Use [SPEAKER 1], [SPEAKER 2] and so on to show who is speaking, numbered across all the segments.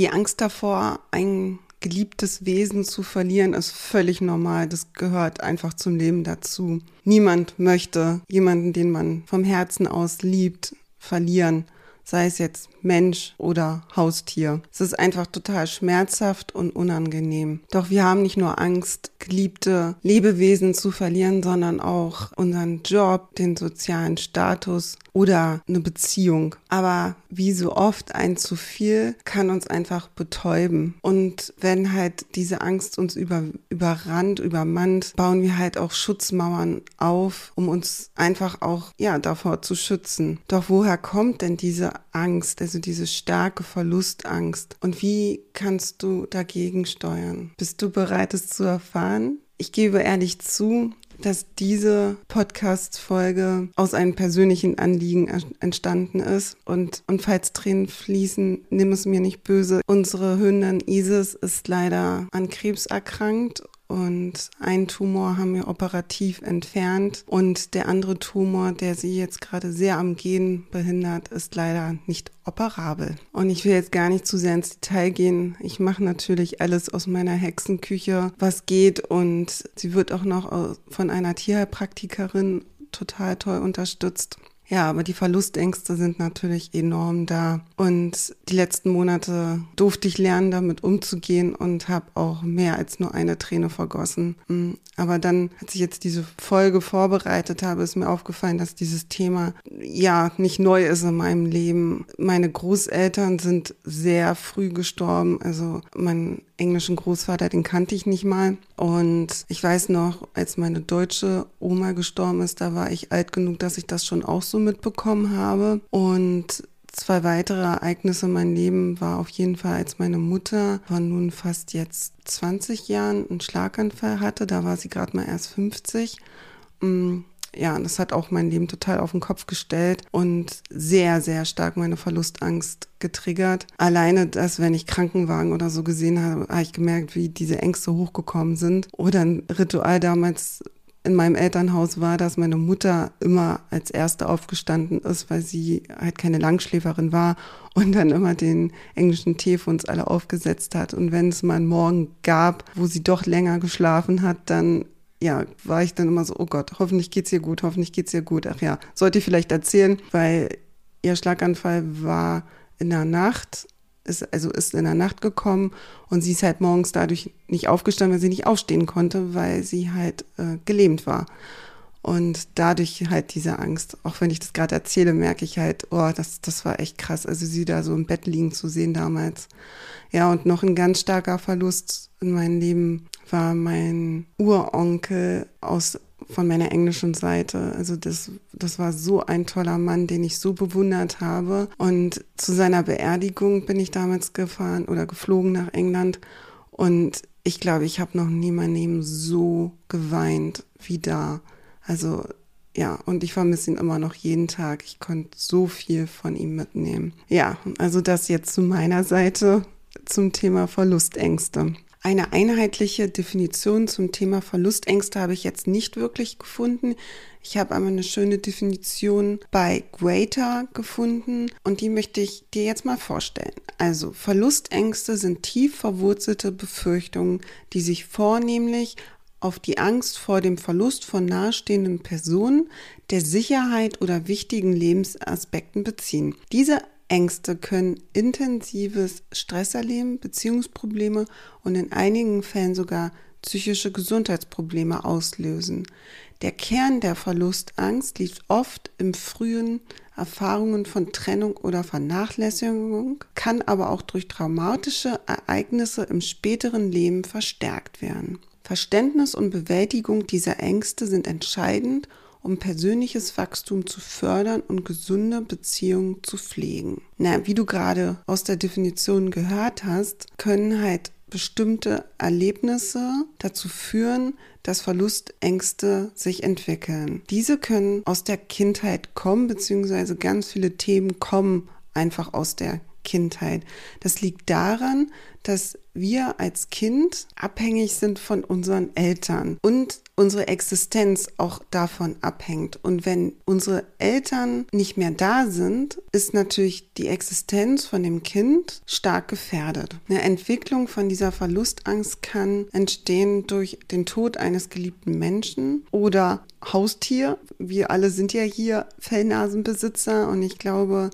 [SPEAKER 1] Die Angst davor, ein geliebtes Wesen zu verlieren, ist völlig normal. Das gehört einfach zum Leben dazu. Niemand möchte jemanden, den man vom Herzen aus liebt, verlieren sei es jetzt Mensch oder Haustier. Es ist einfach total schmerzhaft und unangenehm. Doch wir haben nicht nur Angst, geliebte Lebewesen zu verlieren, sondern auch unseren Job, den sozialen Status oder eine Beziehung. Aber wie so oft ein zu viel kann uns einfach betäuben. Und wenn halt diese Angst uns über, überrannt, übermannt, bauen wir halt auch Schutzmauern auf, um uns einfach auch, ja, davor zu schützen. Doch woher kommt denn diese Angst, also diese starke Verlustangst? Und wie kannst du dagegen steuern? Bist du bereit, es zu erfahren? Ich gebe ehrlich zu, dass diese Podcast-Folge aus einem persönlichen Anliegen entstanden ist. Und, und falls Tränen fließen, nimm es mir nicht böse. Unsere Hündin Isis ist leider an Krebs erkrankt und einen Tumor haben wir operativ entfernt und der andere Tumor, der sie jetzt gerade sehr am Gehen behindert, ist leider nicht operabel. Und ich will jetzt gar nicht zu sehr ins Detail gehen. Ich mache natürlich alles aus meiner Hexenküche, was geht und sie wird auch noch von einer Tierheilpraktikerin total toll unterstützt. Ja, aber die Verlustängste sind natürlich enorm da. Und die letzten Monate durfte ich lernen, damit umzugehen und habe auch mehr als nur eine Träne vergossen. Mm, aber dann, als ich jetzt diese Folge vorbereitet habe, ist mir aufgefallen, dass dieses Thema ja nicht neu ist in meinem Leben. Meine Großeltern sind sehr früh gestorben. Also mein englischen Großvater, den kannte ich nicht mal. Und ich weiß noch, als meine deutsche Oma gestorben ist, da war ich alt genug, dass ich das schon auch so mitbekommen habe. Und zwei weitere Ereignisse in meinem Leben war auf jeden Fall, als meine Mutter vor nun fast jetzt 20 Jahren einen Schlaganfall hatte. Da war sie gerade mal erst 50 ja, das hat auch mein Leben total auf den Kopf gestellt und sehr, sehr stark meine Verlustangst getriggert. Alleine das, wenn ich Krankenwagen oder so gesehen habe, habe ich gemerkt, wie diese Ängste hochgekommen sind. Oder ein Ritual damals in meinem Elternhaus war, dass meine Mutter immer als Erste aufgestanden ist, weil sie halt keine Langschläferin war und dann immer den englischen Tee für uns alle aufgesetzt hat. Und wenn es mal einen Morgen gab, wo sie doch länger geschlafen hat, dann ja, war ich dann immer so, oh Gott, hoffentlich geht's ihr gut, hoffentlich geht's ihr gut. Ach ja, sollte ich vielleicht erzählen, weil ihr Schlaganfall war in der Nacht, ist, also ist in der Nacht gekommen und sie ist halt morgens dadurch nicht aufgestanden, weil sie nicht aufstehen konnte, weil sie halt äh, gelähmt war. Und dadurch halt diese Angst, auch wenn ich das gerade erzähle, merke ich halt, oh, das, das war echt krass. Also sie da so im Bett liegen zu sehen damals. Ja, und noch ein ganz starker Verlust in meinem Leben war mein Uronkel aus von meiner englischen Seite. Also das, das war so ein toller Mann, den ich so bewundert habe. Und zu seiner Beerdigung bin ich damals gefahren oder geflogen nach England. Und ich glaube, ich habe noch nie mein Leben so geweint wie da. Also ja, und ich vermisse ihn immer noch jeden Tag. Ich konnte so viel von ihm mitnehmen. Ja, also das jetzt zu meiner Seite zum Thema Verlustängste. Eine einheitliche Definition zum Thema Verlustängste habe ich jetzt nicht wirklich gefunden. Ich habe aber eine schöne Definition bei Greater gefunden und die möchte ich dir jetzt mal vorstellen. Also Verlustängste sind tief verwurzelte Befürchtungen, die sich vornehmlich auf die Angst vor dem Verlust von nahestehenden Personen, der Sicherheit oder wichtigen Lebensaspekten beziehen. Diese Ängste können intensives Stresserleben, Beziehungsprobleme und in einigen Fällen sogar psychische Gesundheitsprobleme auslösen. Der Kern der Verlustangst liegt oft im frühen Erfahrungen von Trennung oder Vernachlässigung, kann aber auch durch traumatische Ereignisse im späteren Leben verstärkt werden. Verständnis und Bewältigung dieser Ängste sind entscheidend, um persönliches Wachstum zu fördern und gesunde Beziehungen zu pflegen. Na, wie du gerade aus der Definition gehört hast, können halt bestimmte Erlebnisse dazu führen, dass Verlustängste sich entwickeln. Diese können aus der Kindheit kommen, beziehungsweise ganz viele Themen kommen einfach aus der Kindheit. Das liegt daran, dass wir als Kind abhängig sind von unseren Eltern und unsere Existenz auch davon abhängt. Und wenn unsere Eltern nicht mehr da sind, ist natürlich die Existenz von dem Kind stark gefährdet. Eine Entwicklung von dieser Verlustangst kann entstehen durch den Tod eines geliebten Menschen oder Haustier. Wir alle sind ja hier Fellnasenbesitzer und ich glaube,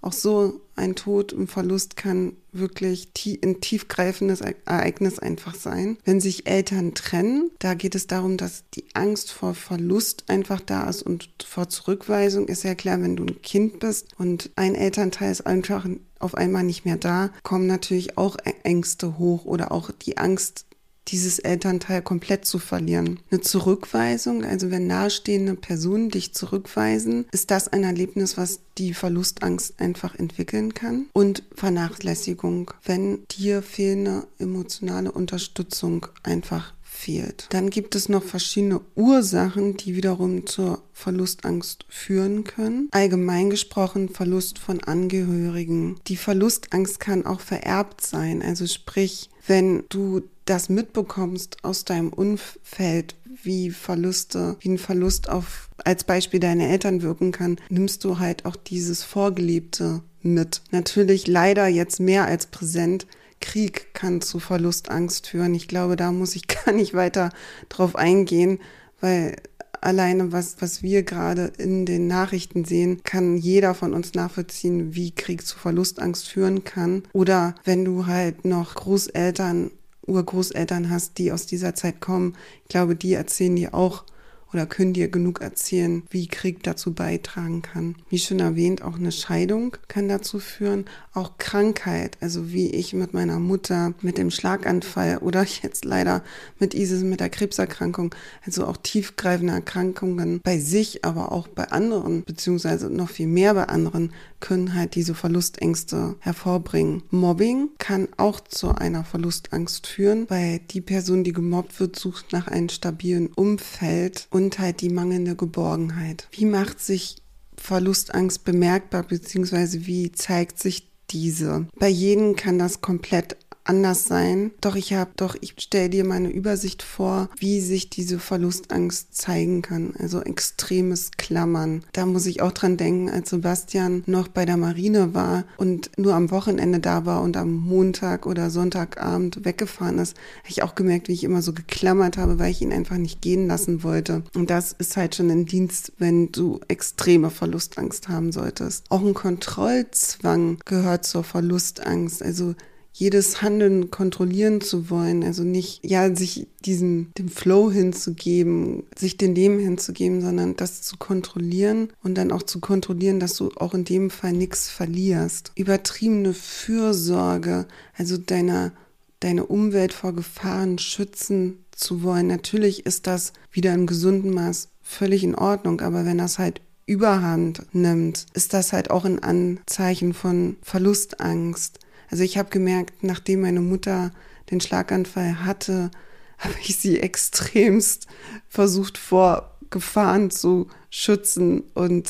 [SPEAKER 1] auch so ein Tod und Verlust kann wirklich ein tiefgreifendes Ereignis einfach sein. Wenn sich Eltern trennen, da geht es darum, dass die Angst vor Verlust einfach da ist und vor Zurückweisung ist ja klar, wenn du ein Kind bist und ein Elternteil ist einfach auf einmal nicht mehr da, kommen natürlich auch Ängste hoch oder auch die Angst, dieses Elternteil komplett zu verlieren. Eine Zurückweisung, also wenn nahestehende Personen dich zurückweisen, ist das ein Erlebnis, was die Verlustangst einfach entwickeln kann. Und Vernachlässigung, wenn dir fehlende emotionale Unterstützung einfach fehlt. Dann gibt es noch verschiedene Ursachen, die wiederum zur Verlustangst führen können. Allgemein gesprochen Verlust von Angehörigen. Die Verlustangst kann auch vererbt sein, also sprich, wenn du das mitbekommst aus deinem Umfeld, wie Verluste, wie ein Verlust auf als Beispiel deine Eltern wirken kann, nimmst du halt auch dieses Vorgelebte mit. Natürlich leider jetzt mehr als präsent. Krieg kann zu Verlustangst führen. Ich glaube, da muss ich gar nicht weiter drauf eingehen, weil alleine was, was wir gerade in den Nachrichten sehen, kann jeder von uns nachvollziehen, wie Krieg zu Verlustangst führen kann. Oder wenn du halt noch Großeltern, Urgroßeltern hast, die aus dieser Zeit kommen, ich glaube, die erzählen dir auch oder können dir genug erzählen, wie Krieg dazu beitragen kann. Wie schon erwähnt, auch eine Scheidung kann dazu führen, auch Krankheit, also wie ich mit meiner Mutter mit dem Schlaganfall oder jetzt leider mit Isis mit der Krebserkrankung, also auch tiefgreifende Erkrankungen bei sich, aber auch bei anderen, beziehungsweise noch viel mehr bei anderen, können halt diese Verlustängste hervorbringen. Mobbing kann auch zu einer Verlustangst führen, weil die Person, die gemobbt wird, sucht nach einem stabilen Umfeld halt die mangelnde Geborgenheit. Wie macht sich Verlustangst bemerkbar, beziehungsweise wie zeigt sich diese? Bei jedem kann das komplett anders sein. Doch ich habe, doch ich stelle dir meine Übersicht vor, wie sich diese Verlustangst zeigen kann. Also extremes Klammern. Da muss ich auch dran denken, als Sebastian noch bei der Marine war und nur am Wochenende da war und am Montag oder Sonntagabend weggefahren ist, habe ich auch gemerkt, wie ich immer so geklammert habe, weil ich ihn einfach nicht gehen lassen wollte. Und das ist halt schon ein Dienst, wenn du extreme Verlustangst haben solltest. Auch ein Kontrollzwang gehört zur Verlustangst. Also jedes Handeln kontrollieren zu wollen, also nicht, ja, sich diesem, dem Flow hinzugeben, sich den Leben hinzugeben, sondern das zu kontrollieren und dann auch zu kontrollieren, dass du auch in dem Fall nichts verlierst. Übertriebene Fürsorge, also deiner, deine Umwelt vor Gefahren schützen zu wollen. Natürlich ist das wieder im gesunden Maß völlig in Ordnung, aber wenn das halt Überhand nimmt, ist das halt auch ein Anzeichen von Verlustangst. Also ich habe gemerkt, nachdem meine Mutter den Schlaganfall hatte, habe ich sie extremst versucht vor Gefahren zu schützen und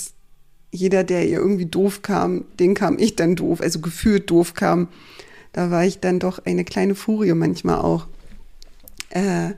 [SPEAKER 1] jeder, der ihr irgendwie doof kam, den kam ich dann doof, also gefühlt doof kam. Da war ich dann doch eine kleine Furie manchmal auch. Äh,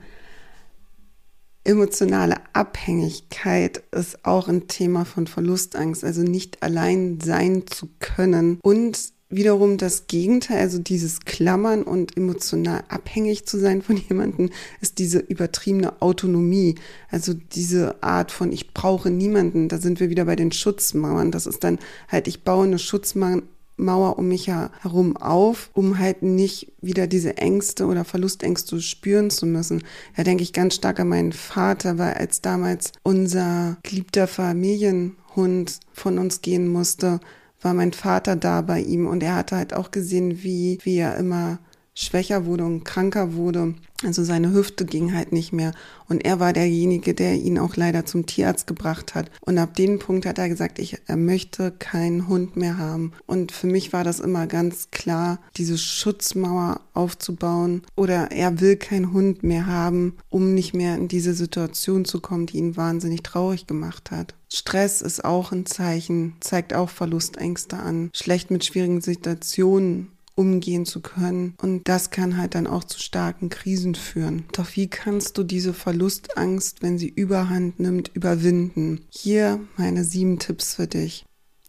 [SPEAKER 1] emotionale Abhängigkeit ist auch ein Thema von Verlustangst, also nicht allein sein zu können und wiederum das Gegenteil, also dieses Klammern und emotional abhängig zu sein von jemandem, ist diese übertriebene Autonomie. Also diese Art von, ich brauche niemanden, da sind wir wieder bei den Schutzmauern. Das ist dann halt, ich baue eine Schutzmauer um mich herum auf, um halt nicht wieder diese Ängste oder Verlustängste spüren zu müssen. Da denke ich ganz stark an meinen Vater, weil als damals unser geliebter Familienhund von uns gehen musste, war mein Vater da bei ihm und er hatte halt auch gesehen, wie, wie er immer schwächer wurde und kranker wurde. Also seine Hüfte ging halt nicht mehr. Und er war derjenige, der ihn auch leider zum Tierarzt gebracht hat. Und ab dem Punkt hat er gesagt, ich, er möchte keinen Hund mehr haben. Und für mich war das immer ganz klar, diese Schutzmauer aufzubauen. Oder er will keinen Hund mehr haben, um nicht mehr in diese Situation zu kommen, die ihn wahnsinnig traurig gemacht hat. Stress ist auch ein Zeichen, zeigt auch Verlustängste an. Schlecht mit schwierigen Situationen umgehen zu können. Und das kann halt dann auch zu starken Krisen führen. Doch wie kannst du diese Verlustangst, wenn sie überhand nimmt, überwinden? Hier meine sieben Tipps für dich.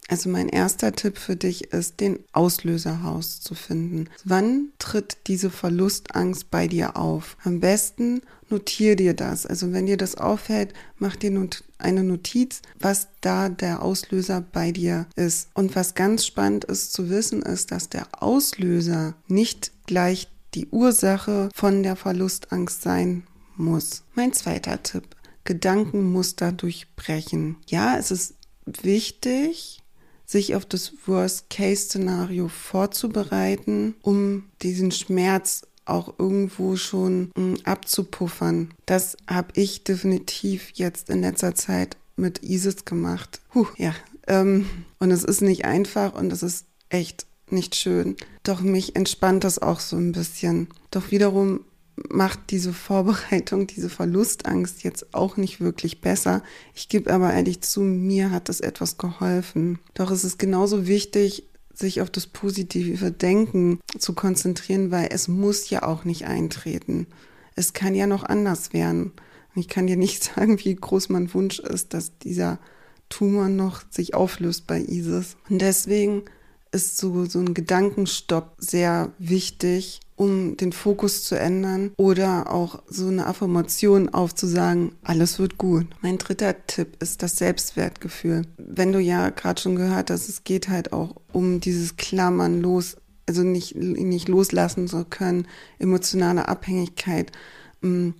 [SPEAKER 1] Also mein erster Tipp für dich ist, den Auslöser herauszufinden. Wann tritt diese Verlustangst bei dir auf? Am besten notier dir das. Also wenn dir das auffällt, mach dir eine Notiz, was da der Auslöser bei dir ist. Und was ganz spannend ist zu wissen, ist, dass der Auslöser nicht gleich die Ursache von der Verlustangst sein muss. Mein zweiter Tipp. Gedankenmuster durchbrechen. Ja, es ist wichtig, sich auf das Worst-Case-Szenario vorzubereiten, um diesen Schmerz auch irgendwo schon mm, abzupuffern. Das habe ich definitiv jetzt in letzter Zeit mit Isis gemacht. Puh, ja. Ähm, und es ist nicht einfach und es ist echt nicht schön. Doch mich entspannt das auch so ein bisschen. Doch wiederum macht diese Vorbereitung, diese Verlustangst jetzt auch nicht wirklich besser. Ich gebe aber ehrlich zu, mir hat das etwas geholfen. Doch es ist genauso wichtig, sich auf das positive Denken zu konzentrieren, weil es muss ja auch nicht eintreten. Es kann ja noch anders werden. Ich kann dir nicht sagen, wie groß mein Wunsch ist, dass dieser Tumor noch sich auflöst bei ISIS. Und deswegen ist so, so ein Gedankenstopp sehr wichtig, um den Fokus zu ändern oder auch so eine Affirmation aufzusagen, alles wird gut. Mein dritter Tipp ist das Selbstwertgefühl. Wenn du ja gerade schon gehört hast, es geht halt auch um dieses Klammern los, also nicht, nicht loslassen zu können, emotionale Abhängigkeit. Mm,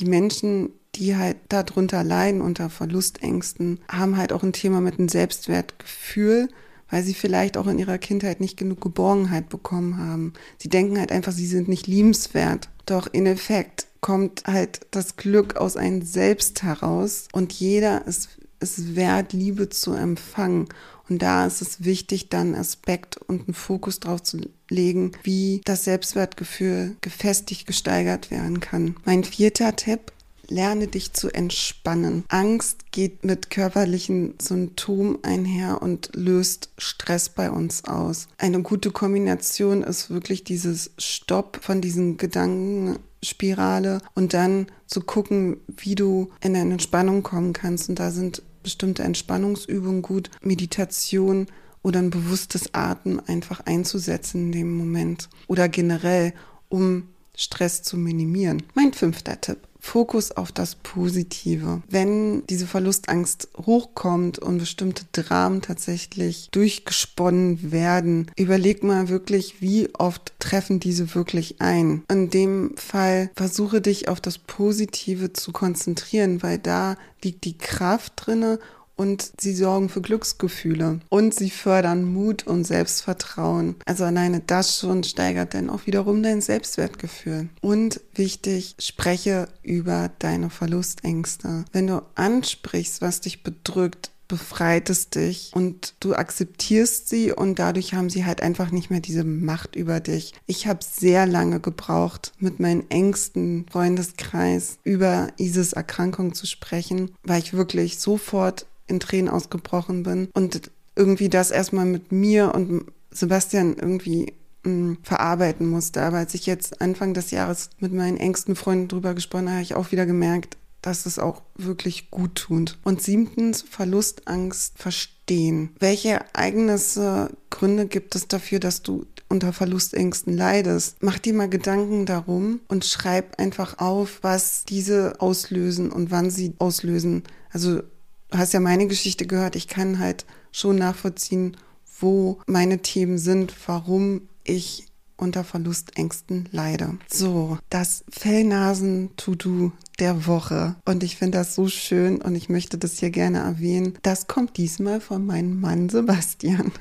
[SPEAKER 1] die Menschen, die halt darunter leiden, unter Verlustängsten, haben halt auch ein Thema mit einem Selbstwertgefühl weil sie vielleicht auch in ihrer Kindheit nicht genug Geborgenheit bekommen haben. Sie denken halt einfach, sie sind nicht liebenswert. Doch in Effekt kommt halt das Glück aus einem selbst heraus und jeder ist, ist wert, Liebe zu empfangen. Und da ist es wichtig, dann Aspekt und einen Fokus drauf zu legen, wie das Selbstwertgefühl gefestigt gesteigert werden kann. Mein vierter Tipp Lerne dich zu entspannen. Angst geht mit körperlichen Symptomen einher und löst Stress bei uns aus. Eine gute Kombination ist wirklich dieses Stopp von diesen Gedankenspirale und dann zu gucken, wie du in eine Entspannung kommen kannst. Und da sind bestimmte Entspannungsübungen gut, Meditation oder ein bewusstes Atmen einfach einzusetzen in dem Moment oder generell, um Stress zu minimieren. Mein fünfter Tipp. Fokus auf das Positive. Wenn diese Verlustangst hochkommt und bestimmte Dramen tatsächlich durchgesponnen werden, überleg mal wirklich, wie oft treffen diese wirklich ein. In dem Fall versuche dich auf das Positive zu konzentrieren, weil da liegt die Kraft drinne und sie sorgen für Glücksgefühle und sie fördern Mut und Selbstvertrauen. Also alleine das schon steigert dann auch wiederum dein Selbstwertgefühl. Und wichtig, spreche über deine Verlustängste. Wenn du ansprichst, was dich bedrückt, befreit es dich und du akzeptierst sie und dadurch haben sie halt einfach nicht mehr diese Macht über dich. Ich habe sehr lange gebraucht, mit meinem engsten Freundeskreis über Isis Erkrankung zu sprechen, weil ich wirklich sofort in Tränen ausgebrochen bin und irgendwie das erstmal mit mir und Sebastian irgendwie mh, mm, verarbeiten musste. Aber als ich jetzt Anfang des Jahres mit meinen engsten Freunden drüber gesprochen habe, habe ich auch wieder gemerkt, dass es auch wirklich gut tut. Und siebtens, Verlustangst verstehen. Welche Ereignisse, Gründe gibt es dafür, dass du unter Verlustängsten leidest? Mach dir mal Gedanken darum und schreib einfach auf, was diese auslösen und wann sie auslösen. Also hast ja meine Geschichte gehört, ich kann halt schon nachvollziehen, wo meine Themen sind, warum ich unter Verlustängsten leide. So, das Fellnasen-To-Do der Woche. Und ich finde das so schön und ich möchte das hier gerne erwähnen. Das kommt diesmal von meinem Mann Sebastian.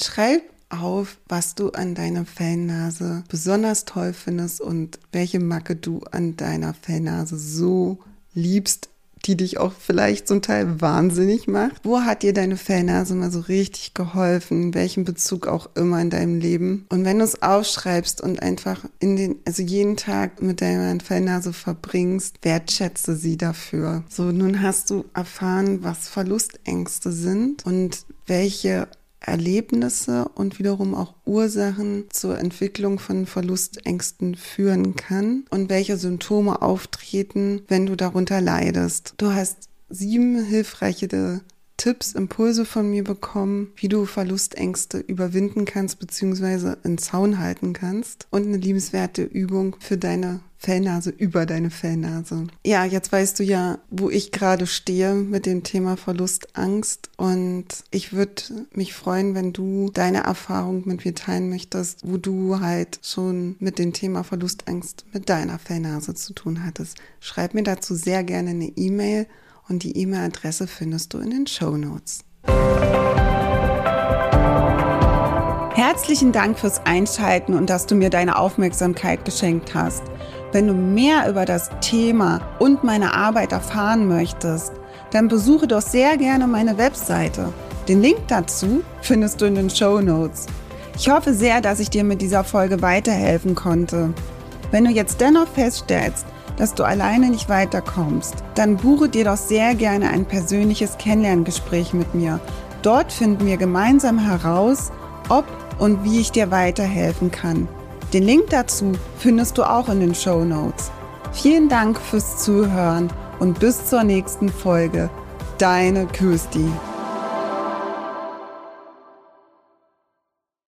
[SPEAKER 1] Schreib auf, was du an deiner Fellnase besonders toll findest und welche Macke du an deiner Fellnase so liebst, die dich auch vielleicht zum Teil wahnsinnig macht. Wo hat dir deine Fellnase mal so richtig geholfen? In welchem Bezug auch immer in deinem Leben? Und wenn du es aufschreibst und einfach in den, also jeden Tag mit deiner Fellnase verbringst, wertschätze sie dafür. So, nun hast du erfahren, was Verlustängste sind und welche Erlebnisse und wiederum auch Ursachen zur Entwicklung von Verlustängsten führen kann und welche Symptome auftreten, wenn du darunter leidest. Du hast sieben hilfreiche Tipps, Impulse von mir bekommen, wie du Verlustängste überwinden kannst bzw. in Zaun halten kannst und eine liebenswerte Übung für deine Fellnase über deine Fellnase. Ja, jetzt weißt du ja, wo ich gerade stehe mit dem Thema Verlustangst und ich würde mich freuen, wenn du deine Erfahrung mit mir teilen möchtest, wo du halt schon mit dem Thema Verlustangst mit deiner Fellnase zu tun hattest. Schreib mir dazu sehr gerne eine E-Mail und die E-Mail-Adresse findest du in den Show Notes. Herzlichen Dank fürs Einschalten und dass du mir deine Aufmerksamkeit geschenkt hast. Wenn du mehr über das Thema und meine Arbeit erfahren möchtest, dann besuche doch sehr gerne meine Webseite. Den Link dazu findest du in den Show Notes. Ich hoffe sehr, dass ich dir mit dieser Folge weiterhelfen konnte. Wenn du jetzt dennoch feststellst, dass du alleine nicht weiterkommst, dann buche dir doch sehr gerne ein persönliches Kennenlerngespräch mit mir. Dort finden wir gemeinsam heraus, ob und wie ich dir weiterhelfen kann. Den Link dazu findest du auch in den Show Notes. Vielen Dank fürs Zuhören und bis zur nächsten Folge. Deine Kirsti.